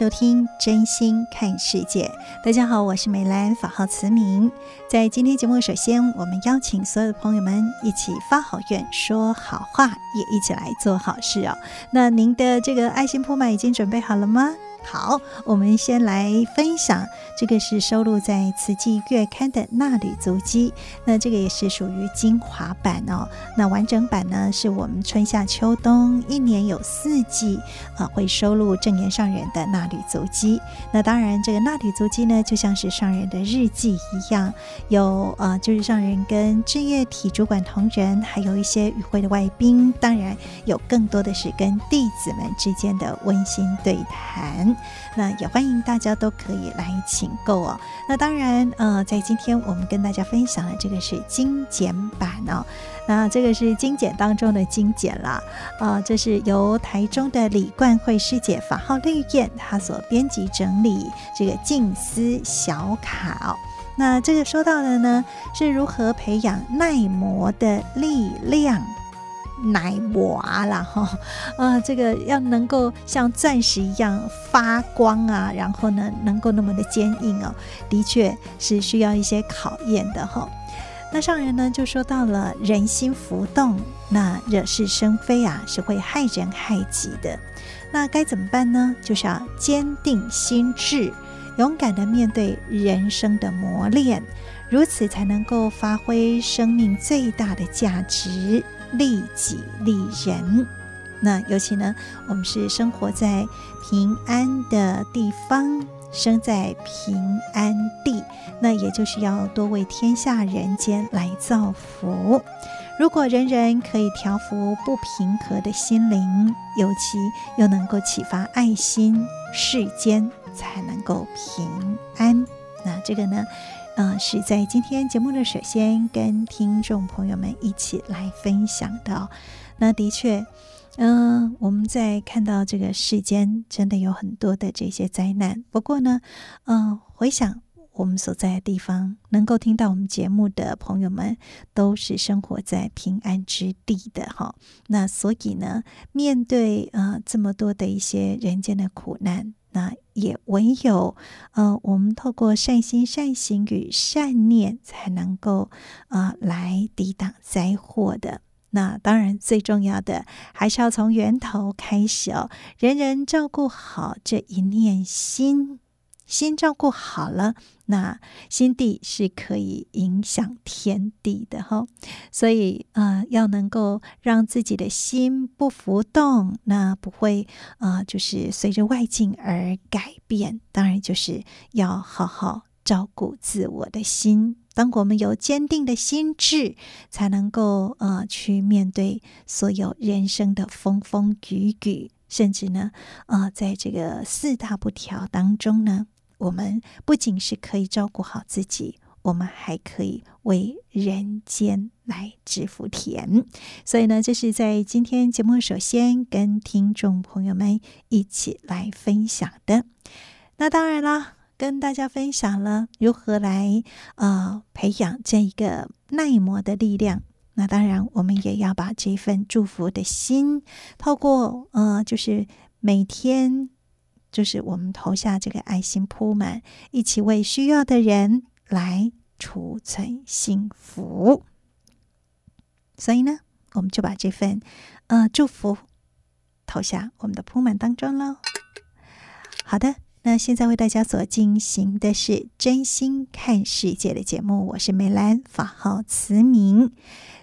收听《真心看世界》。大家好，我是美兰，法号慈明。在今天节目，首先我们邀请所有的朋友们一起发好愿、说好话，也一起来做好事哦。那您的这个爱心铺满已经准备好了吗？好，我们先来分享，这个是收录在《慈济月刊》的纳履足迹，那这个也是属于精华版哦。那完整版呢，是我们春夏秋冬一年有四季啊，会收录正言上人的纳履足迹。那当然，这个纳履足迹呢，就像是上人的日记一样，有啊，就是上人跟志业体主管同仁，还有一些与会的外宾，当然有更多的是跟弟子们之间的温馨对谈。那也欢迎大家都可以来请购哦。那当然，呃，在今天我们跟大家分享的这个是精简版哦。那这个是精简当中的精简啦，啊，这是由台中的李冠慧师姐法号绿燕，她所编辑整理这个静思小卡。那这个说到的呢，是如何培养耐磨的力量。耐磨啊，然后，呃，这个要能够像钻石一样发光啊，然后呢，能够那么的坚硬哦，的确是需要一些考验的哈、那上人呢就说到了人心浮动，那惹是生非啊，是会害人害己的。那该怎么办呢？就是要坚定心志，勇敢的面对人生的磨练，如此才能够发挥生命最大的价值。利己利人，那尤其呢，我们是生活在平安的地方，生在平安地，那也就是要多为天下人间来造福。如果人人可以调伏不平和的心灵，尤其又能够启发爱心，世间才能够平安。那这个呢？呃，是在今天节目的首先跟听众朋友们一起来分享的。那的确，嗯、呃，我们在看到这个世间真的有很多的这些灾难。不过呢，嗯、回想我们所在的地方，能够听到我们节目的朋友们，都是生活在平安之地的哈。那所以呢，面对呃这么多的一些人间的苦难。那也唯有，呃，我们透过善心、善行与善念，才能够，呃，来抵挡灾祸的。那当然，最重要的还是要从源头开始哦，人人照顾好这一念心。心照顾好了，那心地是可以影响天地的哈。所以，呃，要能够让自己的心不浮动，那不会呃，就是随着外境而改变。当然，就是要好好照顾自我的心。当我们有坚定的心志，才能够呃，去面对所有人生的风风雨雨，甚至呢，呃，在这个四大不调当中呢。我们不仅是可以照顾好自己，我们还可以为人间来植福田。所以呢，这是在今天节目首先跟听众朋友们一起来分享的。那当然了，跟大家分享了如何来呃培养这一个耐磨的力量。那当然，我们也要把这份祝福的心，透过呃，就是每天。就是我们投下这个爱心铺满，一起为需要的人来储存幸福。所以呢，我们就把这份呃祝福投下我们的铺满当中喽。好的，那现在为大家所进行的是真心看世界的节目，我是美兰，法号慈明。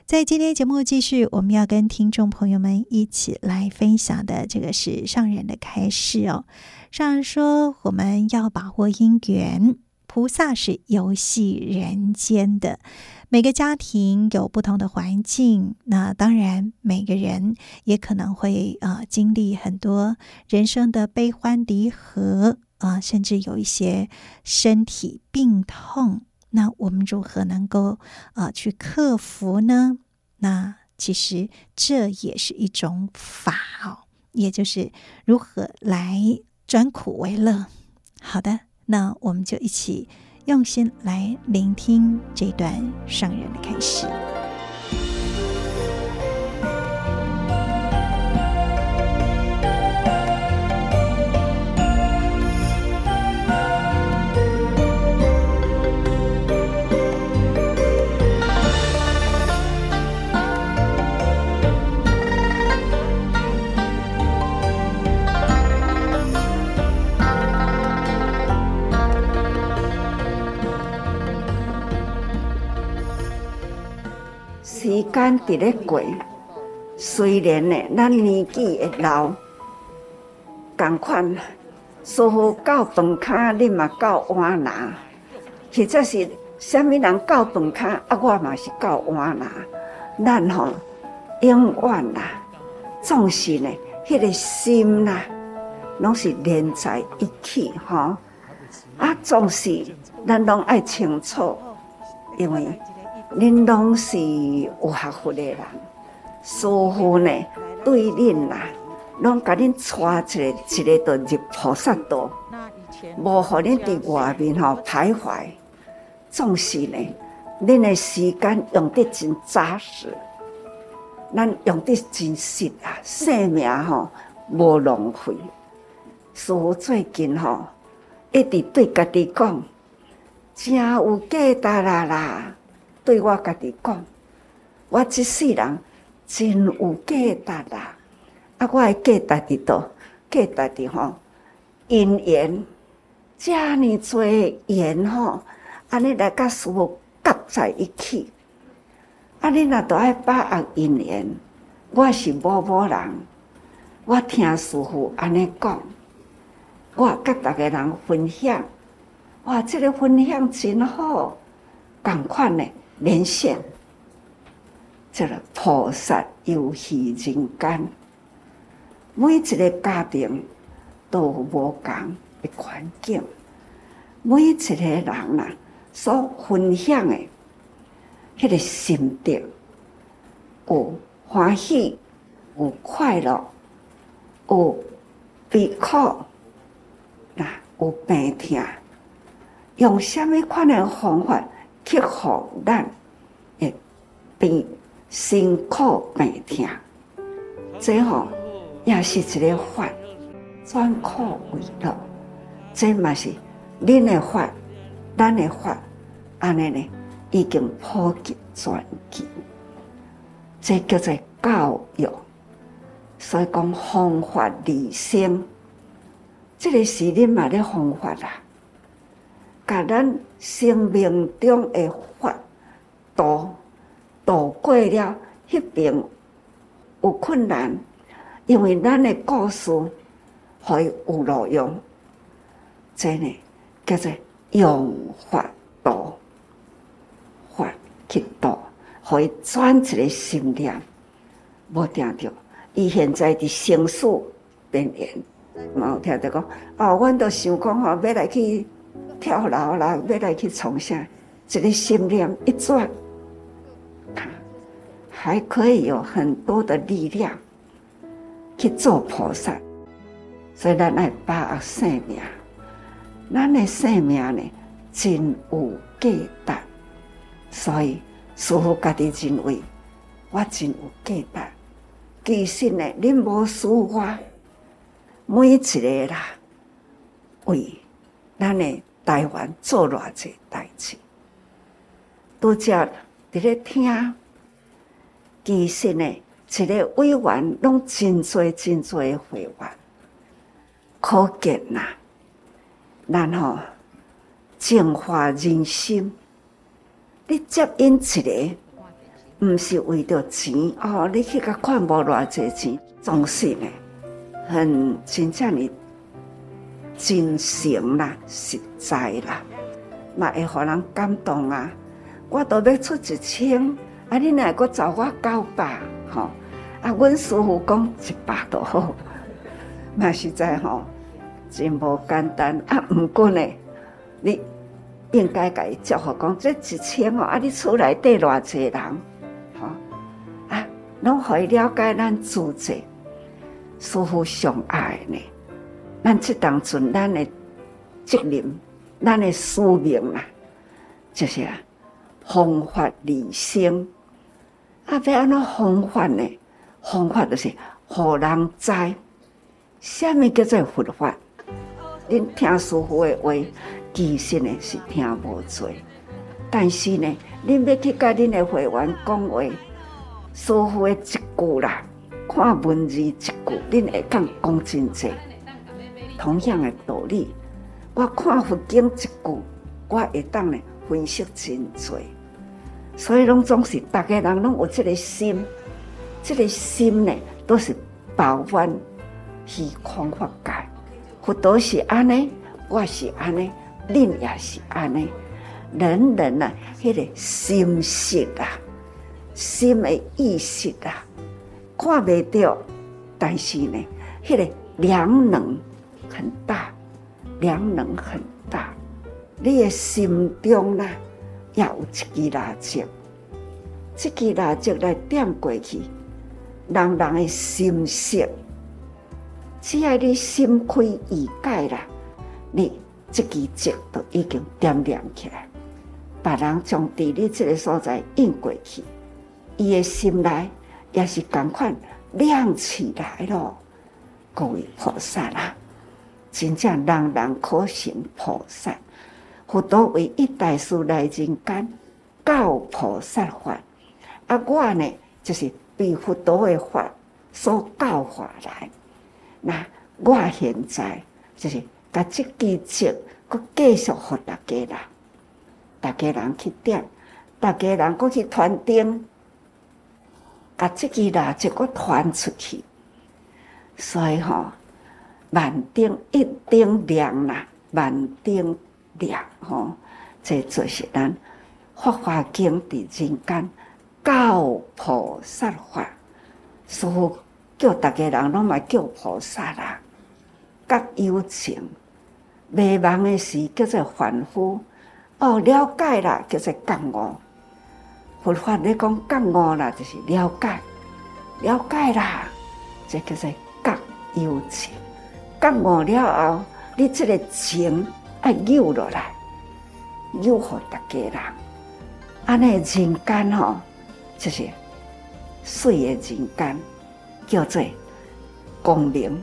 在今天节目继续，我们要跟听众朋友们一起来分享的这个是上人的开示哦。上人说，我们要把握因缘，菩萨是游戏人间的。每个家庭有不同的环境，那当然每个人也可能会啊、经历很多人生的悲欢离合啊、甚至有一些身体病痛。我们如何能够啊、去克服呢？那其实这也是一种法哦，也就是如何来转苦为乐。好的，那我们就一起用心来聆听这段上人的开始。时间伫咧过，虽然呢，咱年纪会老，同款，师父教饭卡，你嘛到碗拿，或者是啥物人到饭卡，啊，我嘛是到碗拿。咱吼永远啦，总是呢，迄个心啦，拢是连在一起吼。啊，总是咱拢爱清楚，因为。恁拢是有学佛的人，师父呢对恁啦，拢甲恁带一个一个到入菩萨道，无互恁伫外面吼徘徊。总是呢，恁的时间用得真扎实，咱用得真实啊，生命吼无浪费。师父最近吼一直对家己讲，真有价值啦啦。对我家己讲，我这世人真有价值啦！啊，我的价值伫倒，价值伫吼因缘，遮尔多缘吼，安尼来甲师父夹在一起。啊，你若都爱把握因缘，我是某某人，我听师父安尼讲，我甲逐个人分享，哇，这个分享真好，共款呢。连线，这个菩萨游戏人间，每一个家庭都有无同的环境，每一个人呐所分享的，迄个心得有欢喜，有快乐，有悲苦，那有病痛，用什么款的方法？克服咱诶病辛苦病痛，最后也是一个法，转苦为乐。这嘛是恁的法，咱的法，安尼呢已经普及全球。这叫做教育，所以讲方法利生，这个是恁嘛的方法啦。甲咱生命中的法度度过了，迄边有困难，因为咱的故事会有路用，真的叫做用法度，法去度，会转一个心念，无听着。伊现在伫生死边缘，冇听着讲，哦，阮都想讲吼，要来去。跳楼啦，要来去从啥？这个心念一转，还可以有很多的力量去做菩萨。所以咱来把握生命，咱的生命呢，真有价值。所以师傅家己认为，我真有价值。其实呢，恁无输我，每一个啦，为咱的。台湾做偌济代志，拄则伫咧听，其实呢，一个委员拢真济真济的会员，可见呐，然后净化人心。你接引一个，毋是为着钱哦，你去甲看无偌济钱，总是呢，很真正哩真诚啦，实在啦，嘛会互人感动啊！我都要出一千，啊，你若阁找我九百，吼，啊，阮师父讲一百都好，嘛实在吼，真无简单啊！毋过呢，你。应该甲伊祝福讲，这一千哦，啊，你厝内底偌济人，吼啊，拢互伊了解咱自在，师父上爱呢。咱这当阵，咱的责任，咱的使命啦，就是啊，弘法利生。啊，要安怎弘法呢？弘法就是互人知，啥物叫做佛法？恁听师父的话。其实呢是听无多，但是呢，恁要去甲恁的会员讲话，师父的一句啦，看文字一句，恁会讲讲真济。同样的道理，我看佛经一句，我会当呢分析真济。所以拢总是大家人拢有这个心，这个心呢都是包办虚空法界，佛都是安尼，我是安尼。恁也是安尼，人人啊，迄个心识啊，心的意识啊，看袂到，但是呢，迄个量能很大，量能很大。你的心中啦，也有一支蜡烛，这支蜡烛来点过去，人人的心识，只要你心开意解啦，你。这支烛都已经点亮起来，别人从地理这个所在引过去，伊的心内也是同款亮起来了。各位菩萨啦，真正人人可成菩萨。佛陀为一大师来人间教菩萨法，啊，我呢就是被佛陀的法所教化来。那我现在就是。把这支烛，搁继续给大家人，大家人去点，大家人搁去传灯，把这支蜡烛搁传出去。所以吼，万灯一灯亮啦，万灯亮吼，这就是咱《法华经》伫人间教菩萨法，所以叫大家人拢嘛叫菩萨啦，甲有情。迷茫的时叫做凡夫，哦，了解啦，叫做觉悟。佛法咧讲觉悟啦，就是了解，了解啦，这叫做觉有情。觉悟了后，你这个情爱有落来，有互大家人。安尼人间吼，就是水的人间，叫做光明。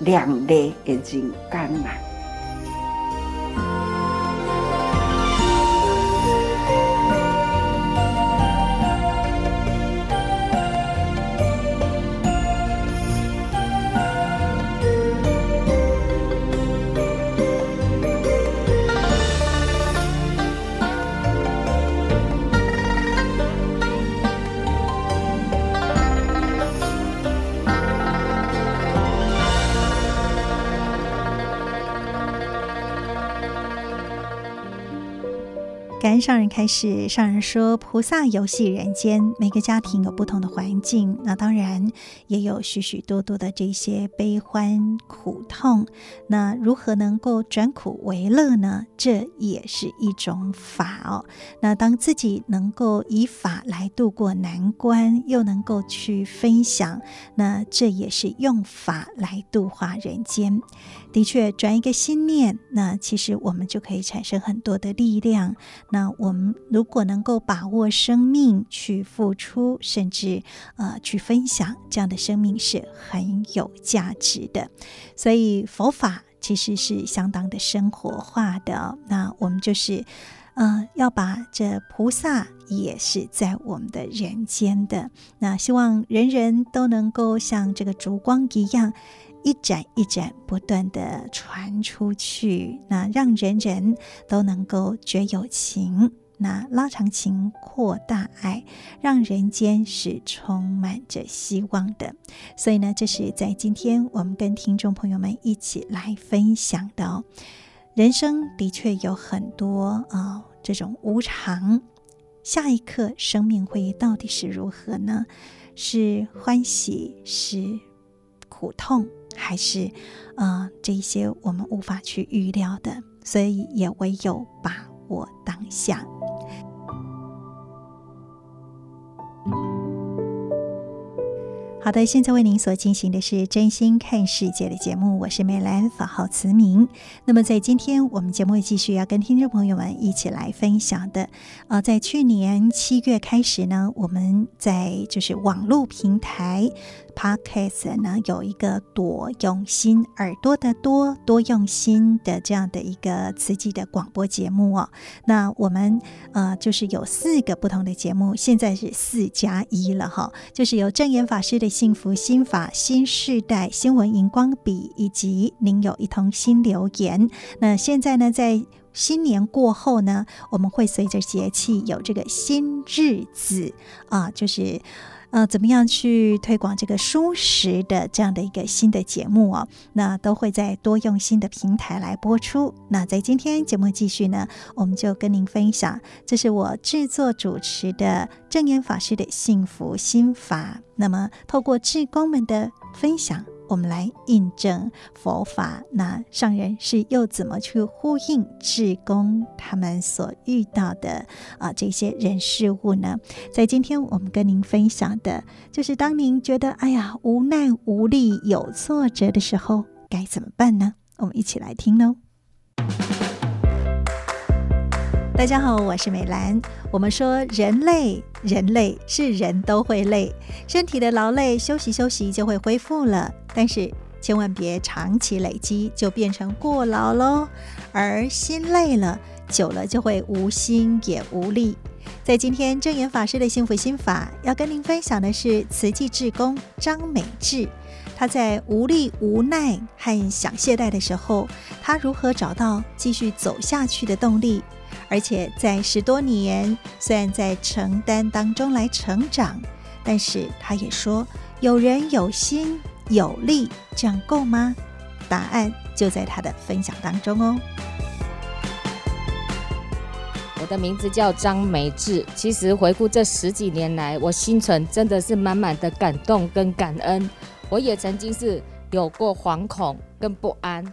亮丽的人间上人开始，上人说：“菩萨游戏人间，每个家庭有不同的环境，那当然也有许许多多的这些悲欢苦痛。那如何能够转苦为乐呢？这也是一种法哦。那当自己能够以法来度过难关，又能够去分享，那这也是用法来度化人间。”的确，转一个心念，那其实我们就可以产生很多的力量。那我们如果能够把握生命去付出，甚至呃去分享，这样的生命是很有价值的。所以佛法其实是相当的生活化的。那我们就是呃要把这菩萨也是在我们的人间的。那希望人人都能够像这个烛光一样。一盏一盏不断地传出去，那让人人都能够觉有情，那拉长情，扩大爱，让人间是充满着希望的。所以呢，这是在今天我们跟听众朋友们一起来分享的。人生的确有很多啊、这种无常。下一刻，生命会到底是如何呢？是欢喜，是苦痛，还是啊、呃，这一些我们无法去预料的？所以也唯有把握当下。好的，现在为您所进行的是真心看世界的节目，我是美兰，法号慈明。那么在今天我们节目继续要跟听众朋友们一起来分享的，呃，在去年七月开始呢，我们在就是网络平台。Podcast 呢，有一个多用心耳朵的多多用心的这样的一个慈济的广播节目哦。那我们呃就是有四个不同的节目，现在是四加一了哈，就是有证言法师的幸福心法、新世代新闻荧光笔以及您有一通新留言。那现在呢，在新年过后呢，我们会随着节气有这个新日子啊，就是。呃，怎么样去推广这个蔬食的这样的一个新的节目哦？那都会在多用心的平台来播出。那在今天节目继续呢，我们就跟您分享，这是我制作主持的正言法师的幸福心法。那么，透过志工们的分享。我们来印证佛法，那上人是又怎么去呼应至公他们所遇到的啊这些人事物呢？在今天我们跟您分享的，就是当您觉得哎呀无奈无力、有挫折的时候，该怎么办呢？我们一起来听喽。大家好，我是美兰。我们说人累，人累是人都会累，身体的劳累休息休息就会恢复了。但是千万别长期累积，就变成过劳喽。而心累了，久了就会无心也无力。在今天证严法师的幸福心法，要跟您分享的是慈济志工张美智，他在无力、无奈和想懈怠的时候，他如何找到继续走下去的动力？而且在十多年，虽然在承担当中来成长，但是他也说，有人有心有力，这样够吗？答案就在他的分享当中哦。我的名字叫张美智。其实回顾这十几年来，我心存真的是满满的感动跟感恩。我也曾经是有过惶恐跟不安，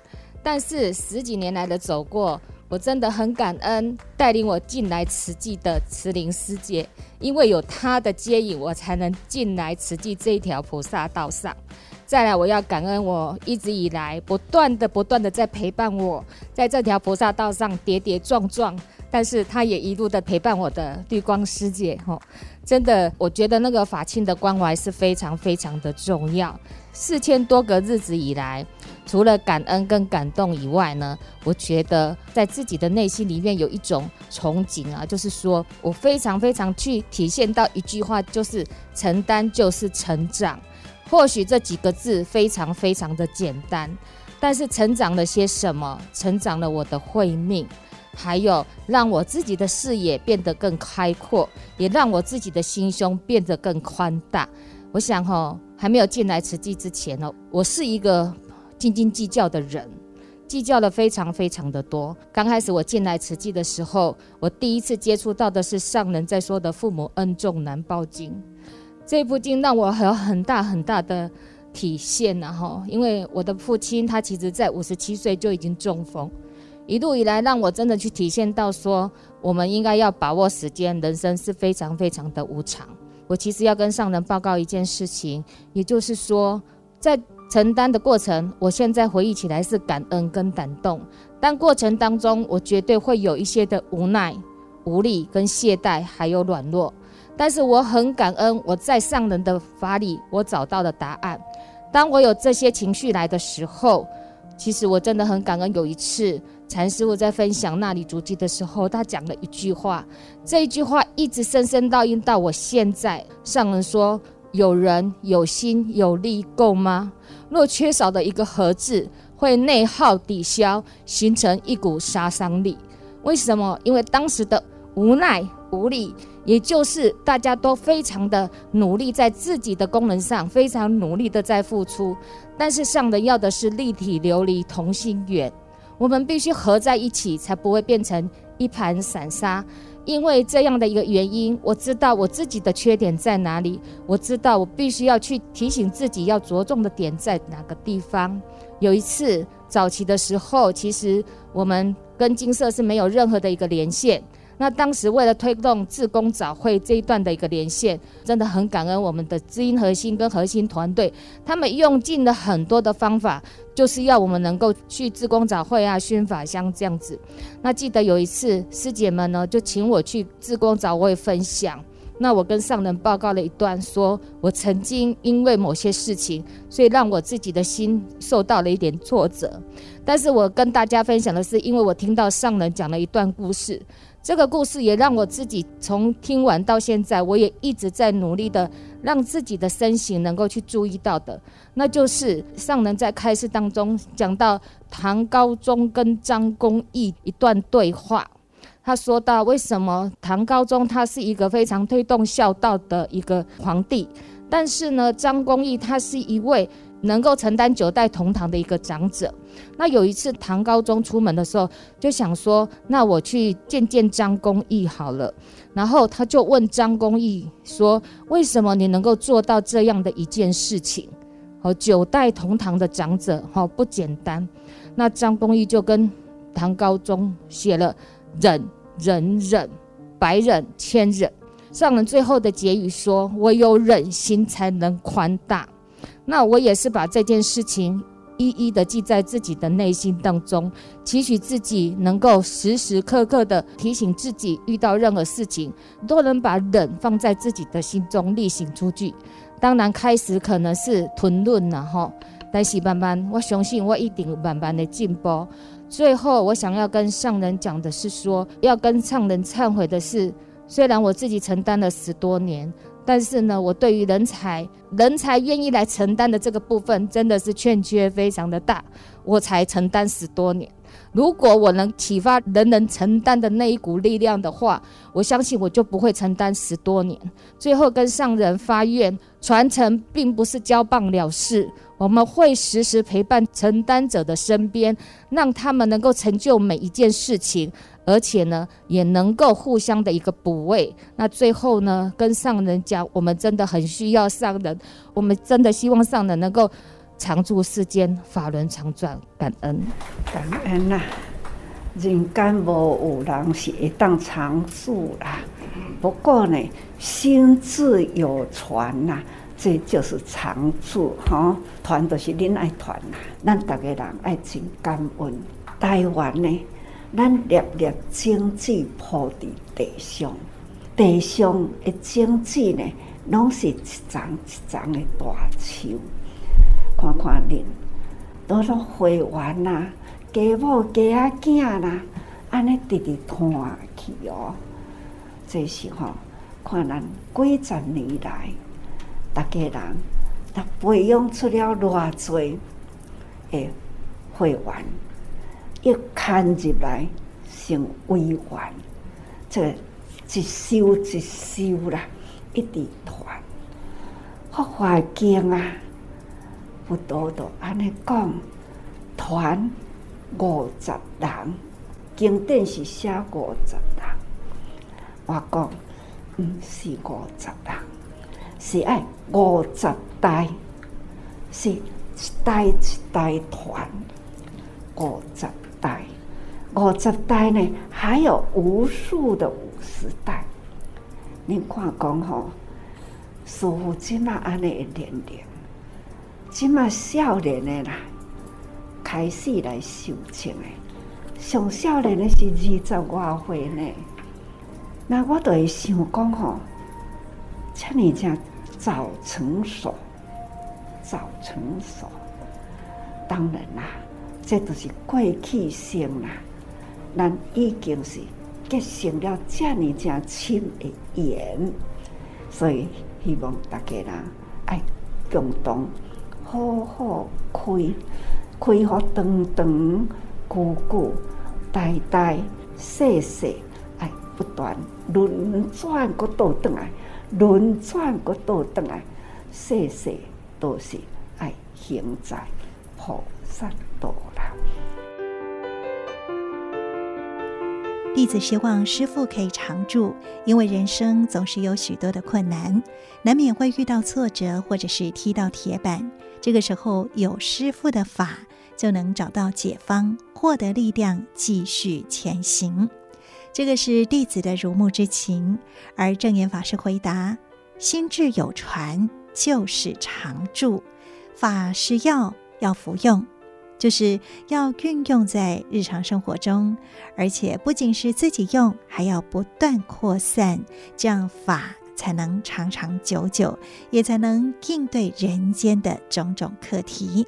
但是十几年来的走过。我真的很感恩带领我进来慈济的慈灵师姐，因为有她的接引，我才能进来慈济这一条菩萨道上。再来，我要感恩我一直以来不断的、不断的在陪伴我，在这条菩萨道上跌跌撞撞，但是她也一路的陪伴我的绿光师姐。吼，真的，我觉得那个法庆的关怀是非常非常的重要。四千多个日子以来。除了感恩跟感动以外呢，我觉得在自己的内心里面有一种憧憬啊，就是说我非常非常去体现到一句话，就是承担就是成长。或许这几个字非常非常的简单，但是成长了些什么？成长了我的慧命，还有让我自己的视野变得更开阔，也让我自己的心胸变得更宽大。我想哈，还没有进来慈济之前呢，我是一个。斤斤计较的人，计较的非常非常的多。刚开始我进来慈济的时候，我第一次接触到的是上人在说的“父母恩重难报经”这部经，让我有很大很大的体现。然后，因为我的父亲他其实在五十七岁就已经中风，一路以来让我真的去体现到说，我们应该要把握时间，人生是非常非常的无常。我其实要跟上人报告一件事情，也就是说，在承担的过程，我现在回忆起来是感恩跟感动，但过程当中我绝对会有一些的无奈、无力跟懈怠，还有软弱。但是我很感恩，我在上人的法里，我找到了答案。当我有这些情绪来的时候，其实我真的很感恩。有一次，禅师傅在分享那里足迹的时候，他讲了一句话，这一句话一直深深烙印到我现在。上人说。有人有心有力够吗？若缺少的一个合字，会内耗抵消，形成一股杀伤力。为什么？因为当时的无奈无力，也就是大家都非常的努力在自己的功能上，非常努力的在付出，但是上人要的是立体琉璃同心圆，我们必须合在一起，才不会变成一盘散沙。因为这样的一个原因，我知道我自己的缺点在哪里，我知道我必须要去提醒自己要着重的点在哪个地方。有一次早期的时候，其实我们跟金色是没有任何的一个连线。那当时为了推动自工早会这一段的一个连线，真的很感恩我们的知音核心跟核心团队，他们用尽了很多的方法，就是要我们能够去自工早会啊、熏法香这样子。那记得有一次师姐们呢就请我去自工早会分享，那我跟上人报告了一段，说我曾经因为某些事情，所以让我自己的心受到了一点挫折。但是我跟大家分享的是，因为我听到上人讲了一段故事。这个故事也让我自己从听完到现在，我也一直在努力的让自己的身形能够去注意到的，那就是上人在开示当中讲到唐高宗跟张公义一段对话。他说到，为什么唐高宗他是一个非常推动孝道的一个皇帝，但是呢，张公义他是一位。能够承担九代同堂的一个长者，那有一次唐高宗出门的时候，就想说，那我去见见张公义好了。然后他就问张公义说，为什么你能够做到这样的一件事情？和九代同堂的长者，哈，不简单。那张公义就跟唐高宗写了忍忍忍，百忍千忍。上人最后的结语说，唯有忍心才能宽大。那我也是把这件事情一一的记在自己的内心当中，期许自己能够时时刻刻的提醒自己，遇到任何事情都能把忍放在自己的心中，力行出去。当然，开始可能是吞论了哈，但是慢慢，我相信我一定慢慢的进步。最后，我想要跟上人讲的是说，要跟上人忏悔的是，虽然我自己承担了十多年。但是呢，我对于人才，人才愿意来承担的这个部分，真的是欠缺非常的大，我才承担十多年。如果我能启发人人承担的那一股力量的话，我相信我就不会承担十多年。最后跟上人发愿，传承并不是交棒了事，我们会时时陪伴承担者的身边，让他们能够成就每一件事情，而且呢，也能够互相的一个补位。那最后呢，跟上人讲，我们真的很需要上人，我们真的希望上人能够。常住世间，法轮常转，感恩，感恩呐、啊！人间无有人是会当常住啦。不过呢，心智有传呐，这就是常住哈。传就是恁爱团呐，咱大家人爱真感恩。台湾呢，咱粒粒种子铺伫地上，地上的种子呢，拢是一丛一丛的大树。看看恁，都都会员呐，家某家仔囝啦，安尼直直看去哦。这时候，看咱几十年来，大家人，他培养出了偌济诶会员，一看入来成委员，这一修一修啦，一直团，好环境啊！不多多，安尼讲，团五十人，经典是写五十人。我讲，毋是五十人，是爱五十代，是一代一代团，五十代，五十代呢，还有无数的五十代。恁看讲吼，师父即马安尼一点点。即马少年的啦，开始来修行的，上少年的是二十外岁呢。那我就会想讲吼，像你这样早成熟，早成熟。当然啦，这都是过去性啦，咱已经是结成了这么这亲的缘，所以希望大家人爱共同。好好开，开好长长久久，代代世世，哎，不断轮转个倒转来，轮转个倒转来，世世都是爱行在菩萨道啦。弟子希望师父可以常住，因为人生总是有许多的困难，难免会遇到挫折，或者是踢到铁板。这个时候有师父的法，就能找到解方，获得力量，继续前行。这个是弟子的如沐之情。而正言法师回答：心智有传，就是常住，法是药，要服用。就是要运用在日常生活中，而且不仅是自己用，还要不断扩散，这样法才能长长久久，也才能应对人间的种种课题。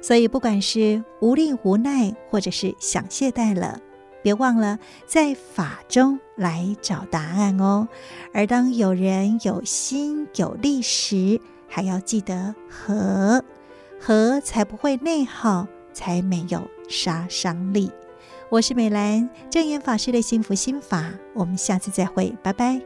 所以，不管是无力无奈，或者是想懈怠了，别忘了在法中来找答案哦。而当有人有心有力时，还要记得和。和才不会内耗，才没有杀伤力。我是美兰，正言法师的幸福心法，我们下次再会，拜拜。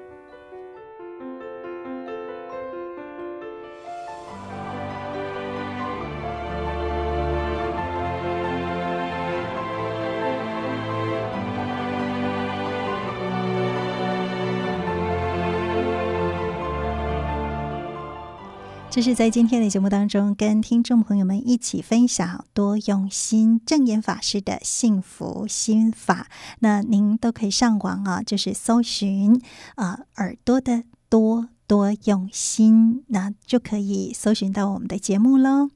这是在今天的节目当中，跟听众朋友们一起分享多用心证言法师的幸福心法。那您都可以上网啊，就是搜寻啊耳朵的多多用心，那就可以搜寻到我们的节目喽。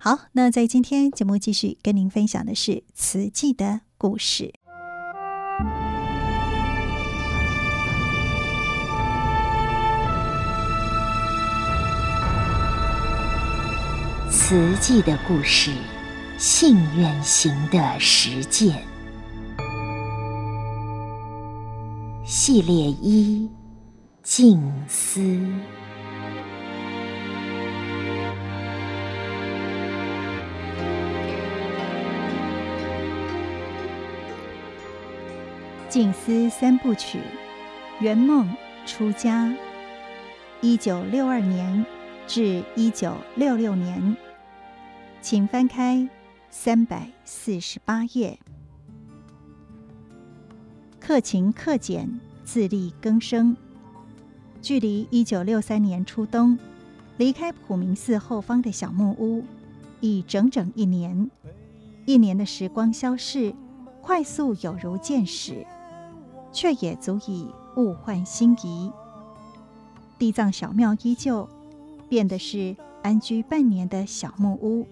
好，那在今天节目继续跟您分享的是慈济的故事。慈济的故事，信愿行的实践系列一：静思。静思三部曲：圆梦、出家。一九六二年。至一九六六年，请翻开三百四十八页。克勤克俭，自力更生。距离一九六三年初冬离开普明寺后方的小木屋，已整整一年。一年的时光消逝，快速有如箭矢，却也足以物换星移。地藏小庙依旧。变的是安居半年的小木屋，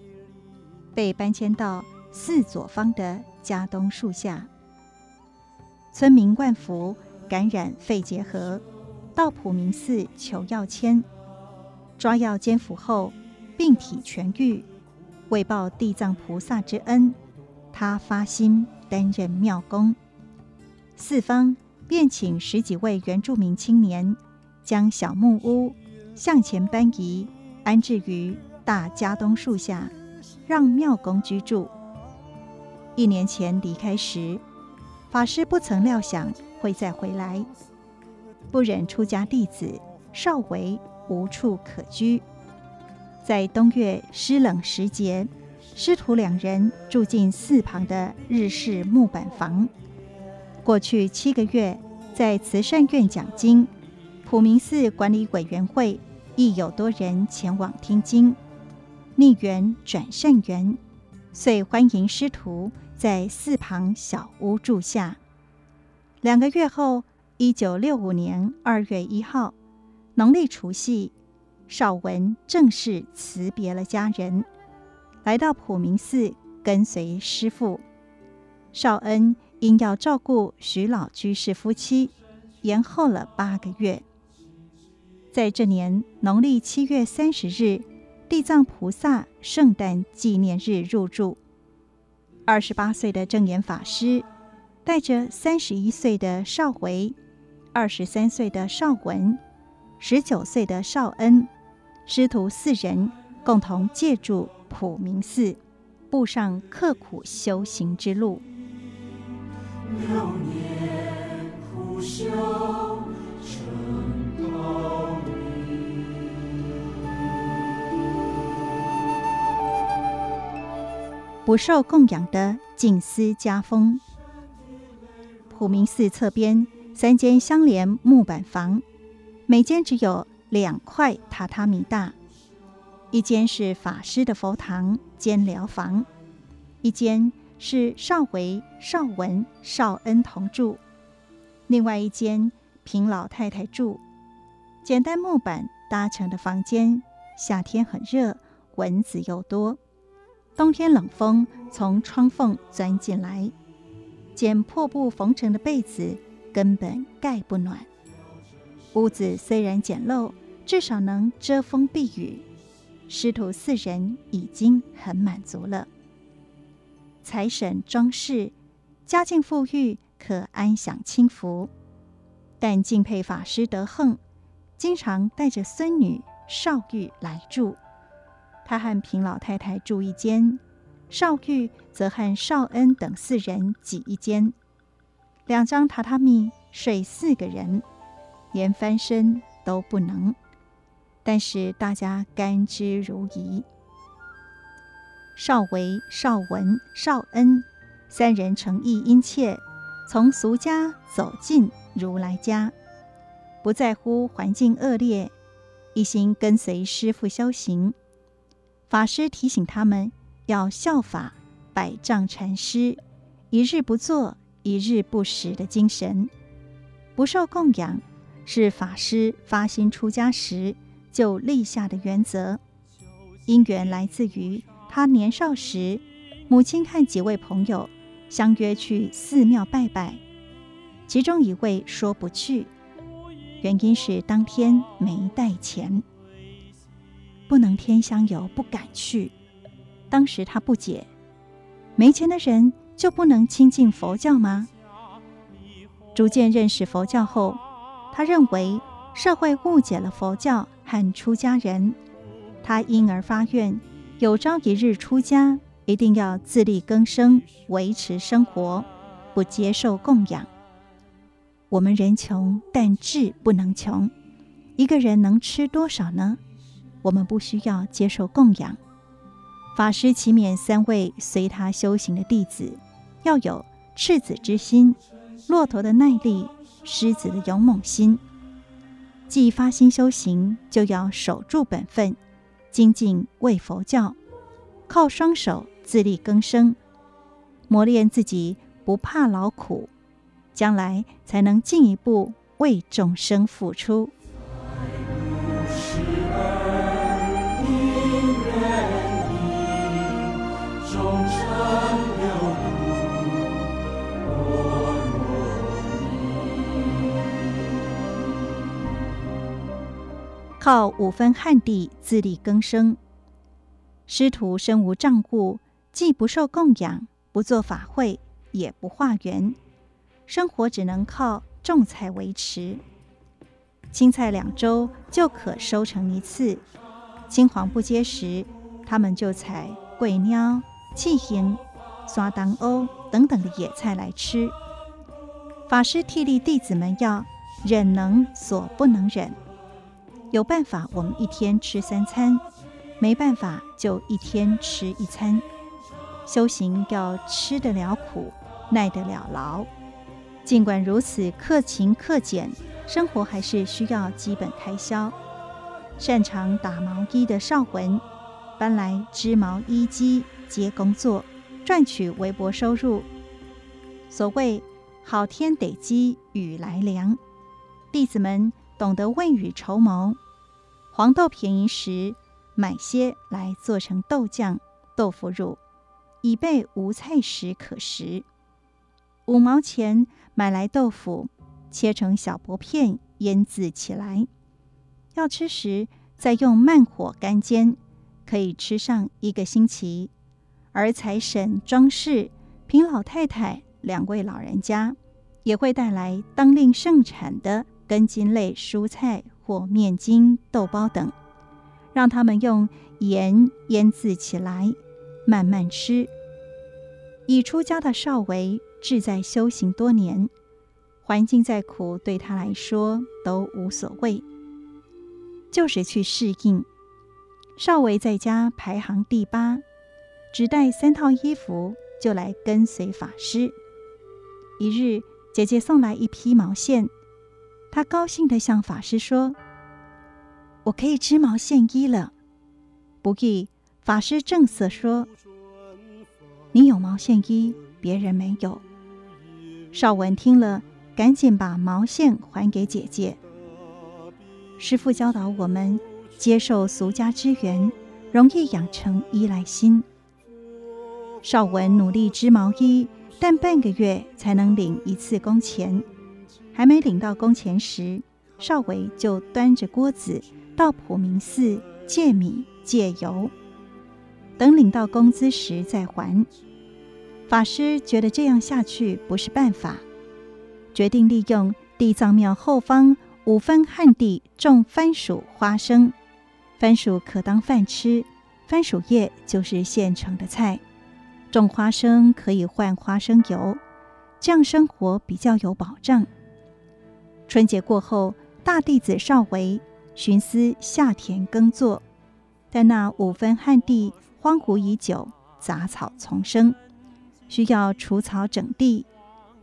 被搬迁到寺左方的家东树下。村民万福感染肺结核，到普明寺求药签，抓药煎服后，病体痊愈。为报地藏菩萨之恩，他发心担任庙工，寺方便请十几位原住民青年，将小木屋。向前搬移，安置于大家东树下，让庙公居住。一年前离开时，法师不曾料想会再回来，不忍出家弟子少为无处可居，在冬月湿冷时节，师徒两人住进寺旁的日式木板房。过去七个月，在慈善院讲经。普明寺管理委员会亦有多人前往听经，逆缘转善缘，遂欢迎师徒在寺旁小屋住下。两个月后，一九六五年二月一号，农历除夕，少文正式辞别了家人，来到普明寺跟随师父。少恩因要照顾徐老居士夫妻，延后了八个月。在这年农历七月三十日，地藏菩萨圣诞纪念日入住。二十八岁的证严法师带着三十一岁的少维、二十三岁的少文、十九岁的少恩，师徒四人共同借助普明寺，步上刻苦修行之路。六年苦修不受供养的静思家风。普明寺侧边三间相连木板房，每间只有两块榻榻米大。一间是法师的佛堂兼寮房，一间是少维、少文、少恩同住，另外一间平老太太住。简单木板搭成的房间，夏天很热，蚊子又多；冬天冷风从窗缝钻进来，捡破布缝成的被子根本盖不暖。屋子虽然简陋，至少能遮风避雨。师徒四人已经很满足了。财神庄氏家境富裕，可安享清福，但敬佩法师德行，经常带着孙女少玉来住。他和平老太太住一间，少玉则和少恩等四人挤一间，两张榻榻米睡四个人，连翻身都不能。但是大家甘之如饴。少维、少文、少恩三人诚意殷切，从俗家走进如来家，不在乎环境恶劣，一心跟随师父修行。法师提醒他们要效法百丈禅师“一日不做，一日不食”的精神。不受供养是法师发心出家时。就立下的原则，因缘来自于他年少时，母亲和几位朋友相约去寺庙拜拜，其中一位说不去，原因是当天没带钱，不能添香油，不敢去。当时他不解，没钱的人就不能亲近佛教吗？逐渐认识佛教后，他认为社会误解了佛教。和出家人，他因而发愿，有朝一日出家，一定要自力更生，维持生活，不接受供养。我们人穷，但志不能穷。一个人能吃多少呢？我们不需要接受供养。法师启勉三位随他修行的弟子，要有赤子之心、骆驼的耐力、狮子的勇猛心。既发心修行，就要守住本分，精进为佛教，靠双手自力更生，磨练自己不怕劳苦，将来才能进一步为众生付出。靠五分旱地自力更生，师徒身无障物，既不受供养，不做法会，也不化缘，生活只能靠种菜维持。青菜两周就可收成一次，青黄不接时，他们就采桂鸟、气行、刷当欧等等的野菜来吃。法师替力弟子们要忍能所不能忍。有办法，我们一天吃三餐；没办法，就一天吃一餐。修行要吃得了苦，耐得了劳。尽管如此，克勤克俭，生活还是需要基本开销。擅长打毛衣的少文，搬来织毛衣机接工作，赚取微薄收入。所谓“好天得积，雨来凉”，弟子们。懂得未雨绸缪，黄豆便宜时买些来做成豆酱、豆腐乳，以备无菜时可食。五毛钱买来豆腐，切成小薄片腌渍起来，要吃时再用慢火干煎，可以吃上一个星期。而财神庄氏、平老太太两位老人家也会带来当令盛产的。根茎类蔬菜或面筋、豆包等，让他们用盐腌渍起来，慢慢吃。已出家的少维志在修行多年，环境再苦，对他来说都无所谓，就是去适应。少维在家排行第八，只带三套衣服就来跟随法师。一日，姐姐送来一批毛线，他高兴地向法师说：“我可以织毛线衣了。”不易，法师正色说：“你有毛线衣，别人没有。”少文听了，赶紧把毛线还给姐姐。师父教导我们，接受俗家之缘，容易养成依赖心。少文努力织毛衣，但半个月才能领一次工钱。还没领到工钱时，少维就端着锅子到普明寺借米。借油，等领到工资时再还。法师觉得这样下去不是办法，决定利用地藏庙后方五分旱地种番薯、花生。番薯可当饭吃，番薯叶就是现成的菜。种花生可以换花生油，这样生活比较有保障。春节过后，大弟子少维寻思下田耕作。但那五分旱地荒芜已久，杂草丛生，需要除草整地。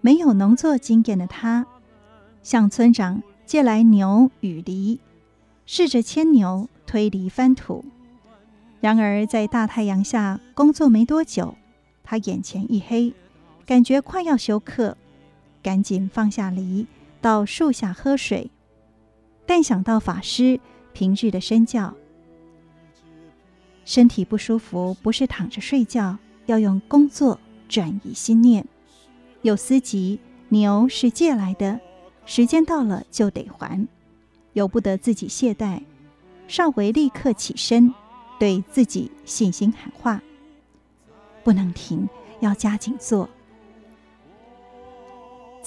没有农作经验的他，向村长借来牛与犁，试着牵牛推犁翻土。然而在大太阳下工作没多久，他眼前一黑，感觉快要休克，赶紧放下犁，到树下喝水。但想到法师平日的身教。身体不舒服，不是躺着睡觉，要用工作转移心念。有思急，牛是借来的，时间到了就得还，由不得自己懈怠。少维立刻起身，对自己信心喊话：“不能停，要加紧做。”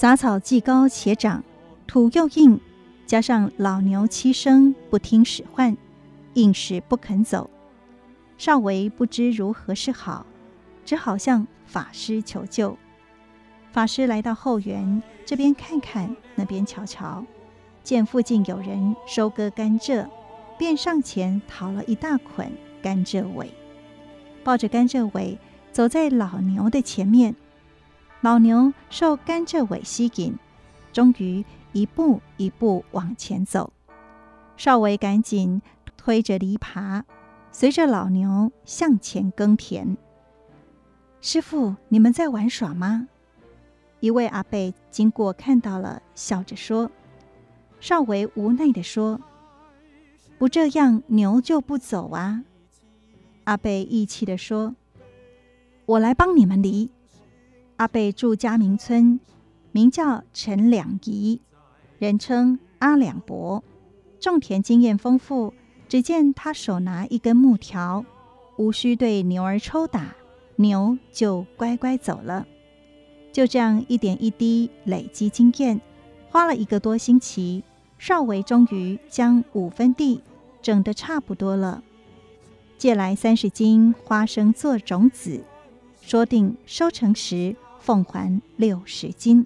杂草既高且长，土又硬，加上老牛七生不听使唤，硬是不肯走。少维不知如何是好，只好向法师求救。法师来到后园，这边看看，那边瞧瞧，见附近有人收割甘蔗，便上前讨了一大捆甘蔗尾，抱着甘蔗尾走在老牛的前面。老牛受甘蔗尾吸引，终于一步一步往前走。少维赶紧推着犁耙。随着老牛向前耕田，师傅，你们在玩耍吗？一位阿贝经过看到了，笑着说：“少维无奈地说，不这样牛就不走啊。”阿贝义气地说：“我来帮你们犁。”阿贝住嘉明村，名叫陈两仪，人称阿两伯，种田经验丰富。只见他手拿一根木条，无需对牛儿抽打，牛就乖乖走了。就这样一点一滴累积经验，花了一个多星期，少维终于将五分地整得差不多了。借来三十斤花生做种子，说定收成时奉还六十斤。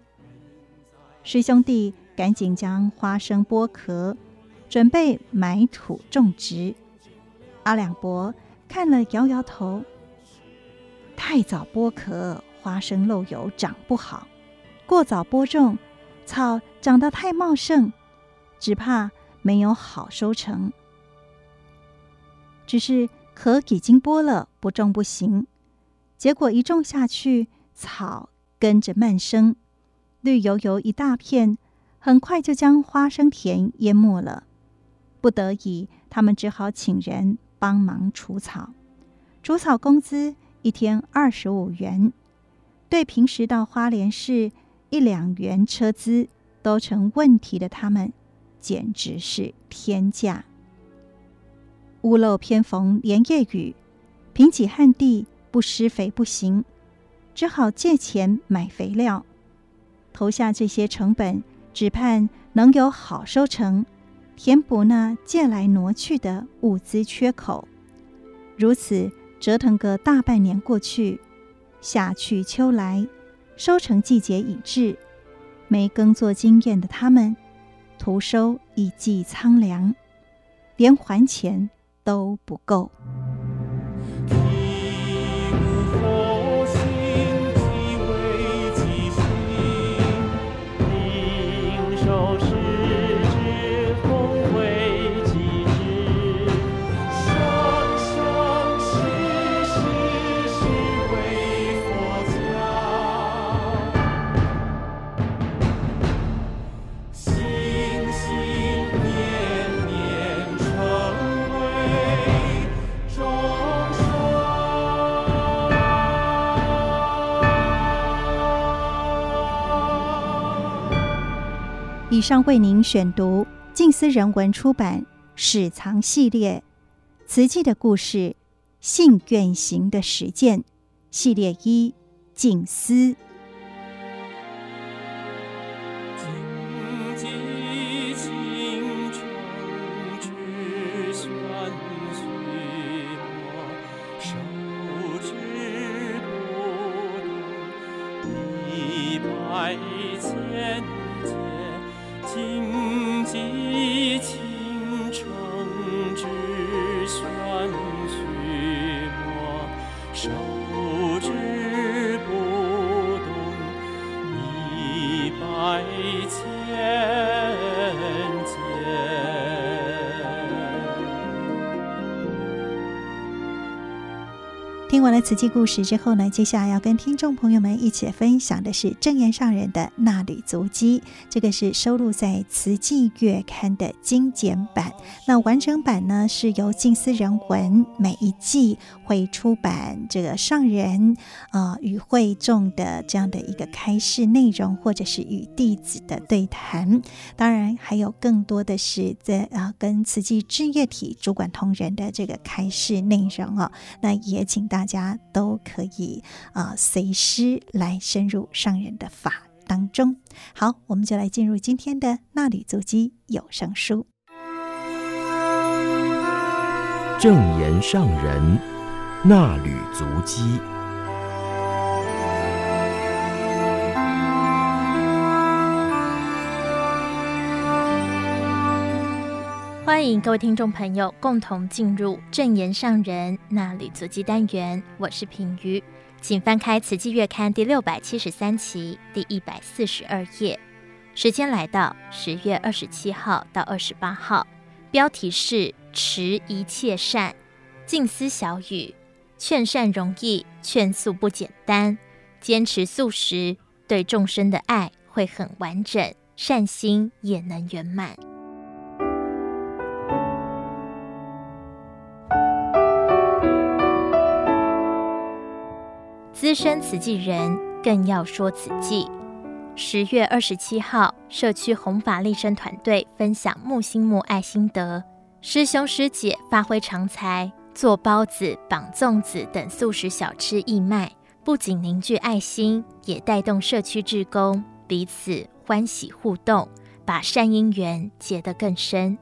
师兄弟赶紧将花生剥壳。准备埋土种植，阿两伯看了摇摇头。太早剥壳，花生漏油长不好；过早播种，草长得太茂盛，只怕没有好收成。只是壳已经剥了，不种不行。结果一种下去，草跟着蔓生，绿油油一大片，很快就将花生田淹没了。不得已，他们只好请人帮忙除草。除草工资一天二十五元，对平时到花莲市一两元车资都成问题的他们，简直是天价。屋漏偏逢连夜雨，贫瘠旱地不施肥不行，只好借钱买肥料。投下这些成本，只盼能有好收成。填补那借来挪去的物资缺口，如此折腾个大半年过去，夏去秋来，收成季节已至，没耕作经验的他们，徒收一季苍凉，连还钱都不够。以上为您选读静思人文出版《史藏系列》慈济的故事，信愿行的实践系列一静思。荆棘倾城之旋雪花手指不动白听完了瓷器故事之后呢，接下来要跟听众朋友们一起分享的是正言上人的衲履足迹。这个是收录在《瓷器月刊》的精简版。那完整版呢，是由静思人文每一季会出版这个上人啊与会众的这样的一个开示内容，或者是与弟子的对谈。当然，还有更多的是在啊跟慈济志业体主管同仁的这个开示内容啊。那也请大家。都可以啊，随时来深入上人的法当中。好，我们就来进入今天的纳履足迹有声书。正言上人衲履足迹，欢迎各位听众朋友共同进入正言上人衲履足迹单元，我是品妤，请翻开《慈济月刊》第六百七十三期第一百四十二页。时间来到十月二十七号到二十八号，标题是“持一切善”，静思小语：劝善容易，劝素不简单。坚持素食，对众生的爱会很完整，善心也能圆满。资深慈济人更要说慈济。十月二十七号，社区弘法立生团队分享木心木爱心得，师兄师姐发挥长才，做包子、绑粽子等素食小吃义卖，不仅凝聚爱心，也带动社区志工彼此欢喜互动，把善因缘结得更深。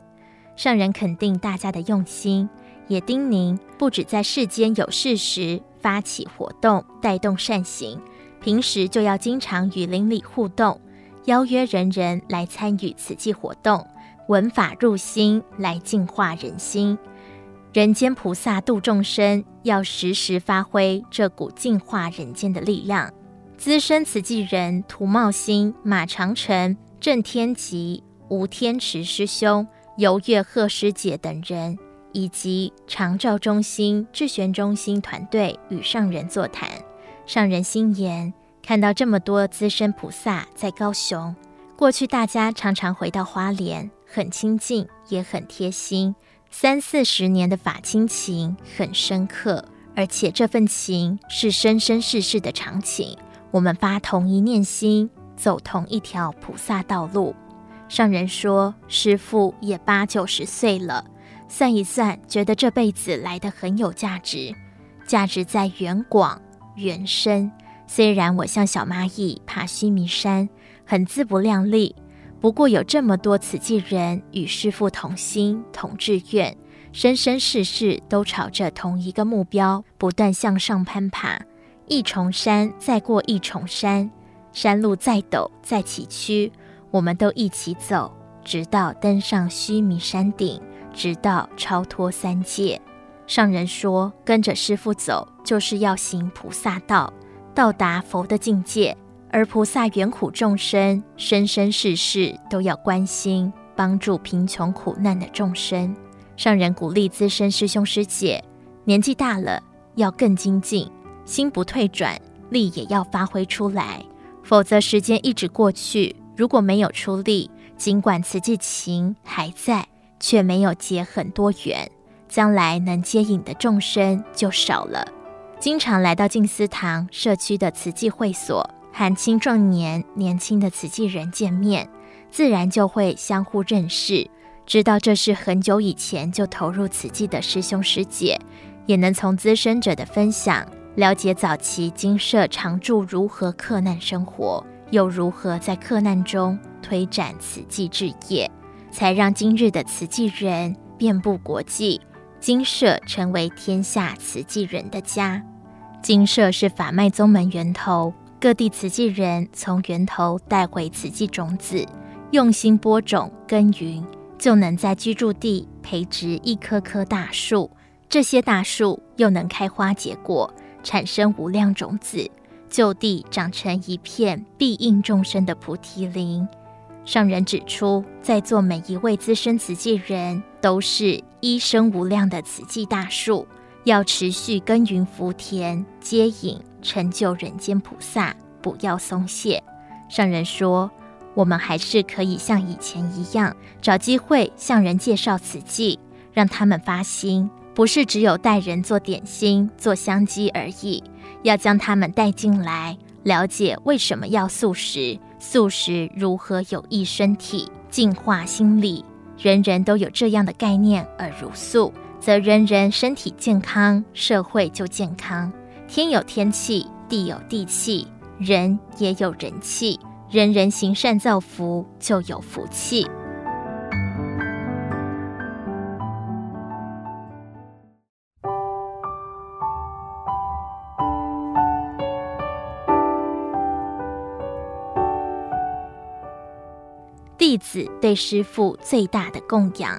上人肯定大家的用心，也叮咛不只在世间有事时。发起活动，带动善行，平时就要经常与邻里互动，邀约人人来参与此际活动，闻法入心，来净化人心。人间菩萨度众生，要时时发挥这股净化人间的力量。资深慈济人涂茂兴、马长成、郑天吉、吴天池师兄、游月鹤师姐等人。以及长照中心、智玄中心团队与上人座谈，上人心言：看到这么多资深菩萨在高雄，过去大家常常回到花莲，很亲近，也很贴心，三四十年的法亲情很深刻，而且这份情是生生世世的长情。我们发同一念心，走同一条菩萨道路。上人说：师父也八九十岁了。算一算，觉得这辈子来得很有价值，价值在远广远深。虽然我像小蚂蚁爬须弥山，很自不量力，不过有这么多慈济人与师父同心同志愿，生生世世都朝着同一个目标不断向上攀爬，一重山再过一重山，山路再陡再崎岖，我们都一起走，直到登上须弥山顶，直到超脱三界。上人说：“跟着师父走，就是要行菩萨道，到达佛的境界。而菩萨缘苦众生，生生世世都要关心帮助贫穷苦难的众生。”上人鼓励资深师兄师姐，年纪大了要更精进，心不退转，力也要发挥出来，否则时间一直过去，如果没有出力，尽管慈济情还在，却没有结很多缘，将来能接引的众生就少了。经常来到静思堂社区的慈济会所，和青壮年、年轻的慈济人见面，自然就会相互认识。知道这是很久以前就投入慈济的师兄师姐，也能从资深者的分享了解早期精舍常住如何克难生活，又如何在克难中推展慈济置业，才让今日的慈济人遍布国际，精舍成为天下慈济人的家。精舍是法脉宗门源头，各地慈济人从源头带回慈济种子，用心播种耕耘。就能在居住地培植一棵棵大树，这些大树又能开花结果，产生无量种子，就地长成一片庇荫众生的菩提林。上人指出，在座每一位资深慈济人都是一生无量的慈济大树，要持续耕耘福田，接引成就人间菩萨，不要松懈。上人说。我们还是可以像以前一样，找机会向人介绍慈济，让他们发心，不是只有带人做点心、做香积而已，要将他们带进来，了解为什么要素食，素食如何有益身体、净化心理。人人都有这样的概念而茹素，则人人身体健康，社会就健康。天有天气，地有地气，人也有人气。人人行善造福，就有福气。弟子对师父最大的供养。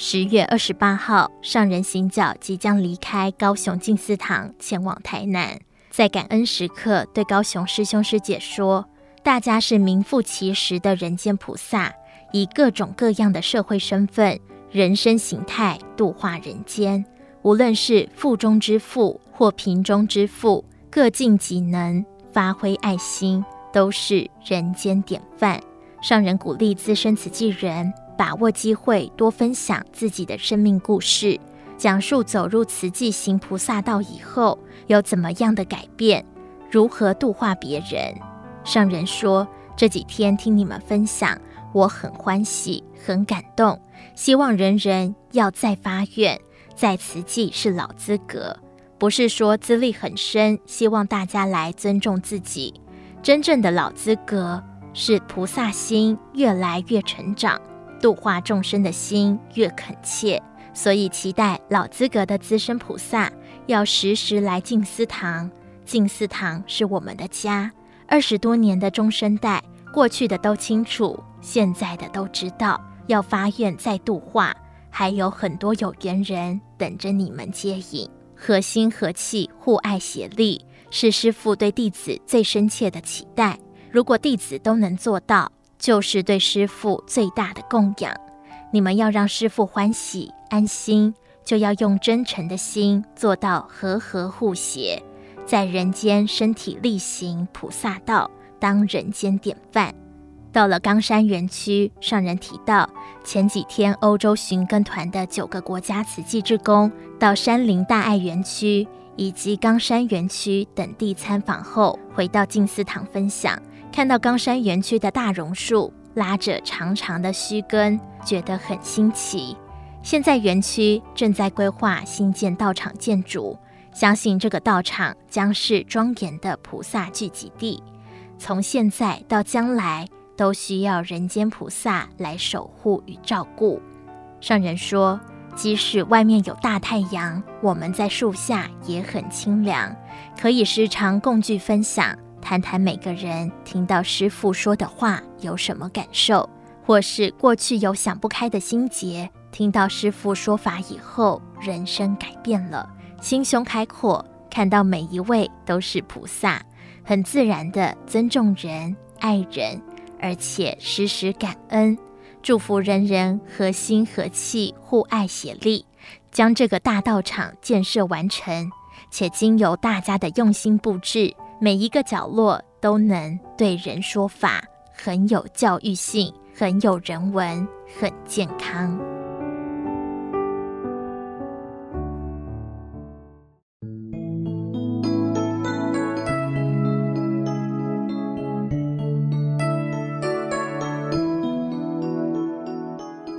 十月二十八号，上人行脚即将离开高雄静思堂，前往台南，在感恩时刻，对高雄师兄师姐说。大家是名副其实的人间菩萨，以各种各样的社会身份、人生形态度化人间。无论是富中之富或贫中之富，各尽己能，发挥爱心，都是人间典范。上人鼓励资深慈济人把握机会，多分享自己的生命故事，讲述走入慈济行菩萨道以后有怎么样的改变，如何度化别人。上人说：“这几天听你们分享，我很欢喜，很感动。希望人人要再发愿，在慈济是老资格，不是说资历很深。希望大家来尊重自己。真正的老资格是菩萨心越来越成长，度化众生的心越恳切。所以期待老资格的资深菩萨要时时来静思堂。静思堂是我们的家。”二十多年的中生代，过去的都清楚，现在的都知道，要发愿再度化，还有很多有缘人等着你们接引。合心合气，互爱协力，是师父对弟子最深切的期待。如果弟子都能做到，就是对师父最大的供养。你们要让师父欢喜安心，就要用真诚的心做到和合互协。在人间身体力行菩萨道，当人间典范。到了冈山园区，上人提到，前几天欧洲寻根团的九个国家慈济志工到山林大爱园区以及冈山园区等地参访后，回到静思堂分享，看到冈山园区的大榕树拉着长长的须根，觉得很新奇。现在园区正在规划新建道场建筑。相信这个道场将是庄严的菩萨聚集地，从现在到将来都需要人间菩萨来守护与照顾。上人说，即使外面有大太阳，我们在树下也很清凉，可以时常共聚分享，谈谈每个人听到师父说的话有什么感受，或是过去有想不开的心结，听到师父说法以后，人生改变了，心胸开阔，看到每一位都是菩萨，很自然的尊重人、爱人，而且时时感恩。祝福人人和心和气，互爱协力，将这个大道场建设完成。且经由大家的用心布置，每一个角落都能对人说法，很有教育性，很有人文，很健康。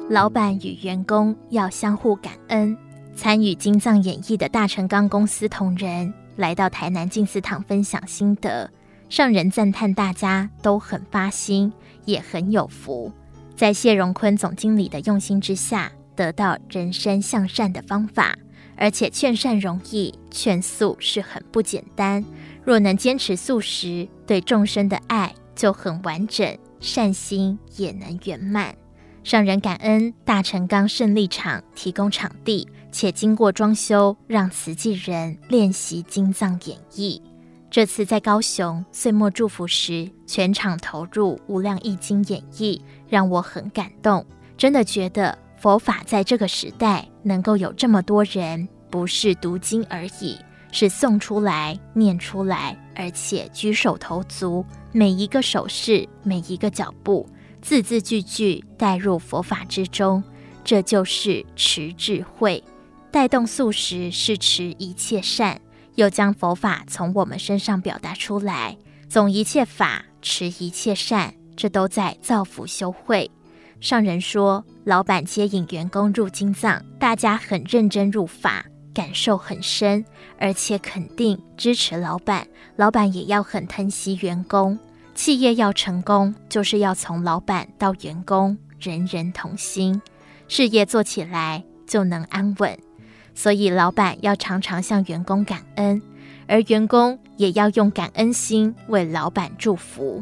老板与员工要相互感恩。参与金藏演绎的大成钢公司同仁来到台南静思堂分享心得，上人赞叹大家都很发心，也很有福。在谢荣坤总经理的用心之下，得到人生向善的方法，而且劝善容易，劝素是很不简单。若能坚持素食，对众生的爱就很完整，善心也能圆满。上人感恩大成钢胜利场提供场地，且经过装修，让慈济人练习经藏演绎。这次在高雄岁末祝福时，全场投入《无量义经》演绎，让我很感动。真的觉得佛法在这个时代能够有这么多人，不是读经而已，是诵出来、念出来，而且举手投足，每一个手势，每一个脚步。字字句句带入佛法之中，这就是持智慧。带动素食是持一切善，又将佛法从我们身上表达出来。总一切法，持一切善，这都在造福修慧。上人说，老板接引员工入金藏，大家很认真入法，感受很深，而且肯定支持老板。老板也要很疼惜员工。企业要成功，就是要从老板到员工，人人同心，事业做起来就能安稳。所以，老板要常常向员工感恩，而员工也要用感恩心为老板祝福。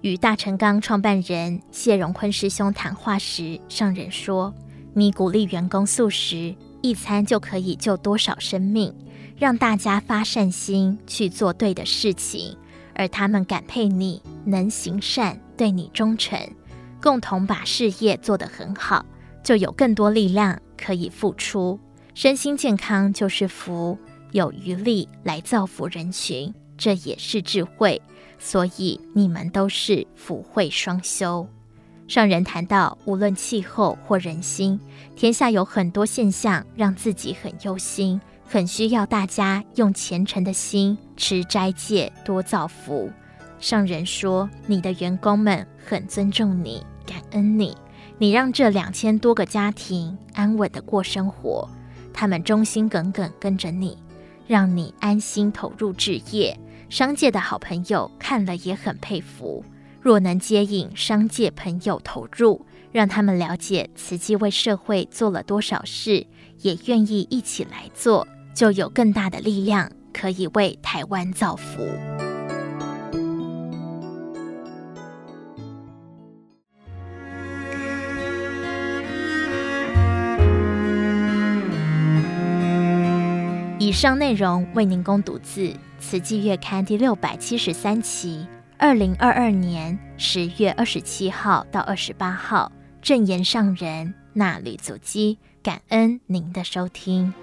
与大成钢创办人谢荣坤师兄谈话时，上人说：“你鼓励员工素食，一餐就可以救多少生命？让大家发善心去做对的事情。”而他们感佩你能行善，对你忠诚，共同把事业做得很好，就有更多力量可以付出。身心健康就是福，有余力来造福人群，这也是智慧。所以你们都是福慧双修。上人谈到，无论气候或人心，天下有很多现象让自己很忧心。很需要大家用虔诚的心持斋戒，多造福。上人说，你的员工们很尊重你，感恩你，你让这两千多个家庭安稳地过生活，他们忠心耿耿跟着你，让你安心投入置业。商界的好朋友看了也很佩服。若能接引商界朋友投入，让他们了解慈济为社会做了多少事，也愿意一起来做。就有更大的力量，可以为台湾造福。以上内容为您供读自《慈济月刊》第六百七十三期，二零二二年十月二十七号到二十八号，正言上人纳履足迹，感恩您的收听。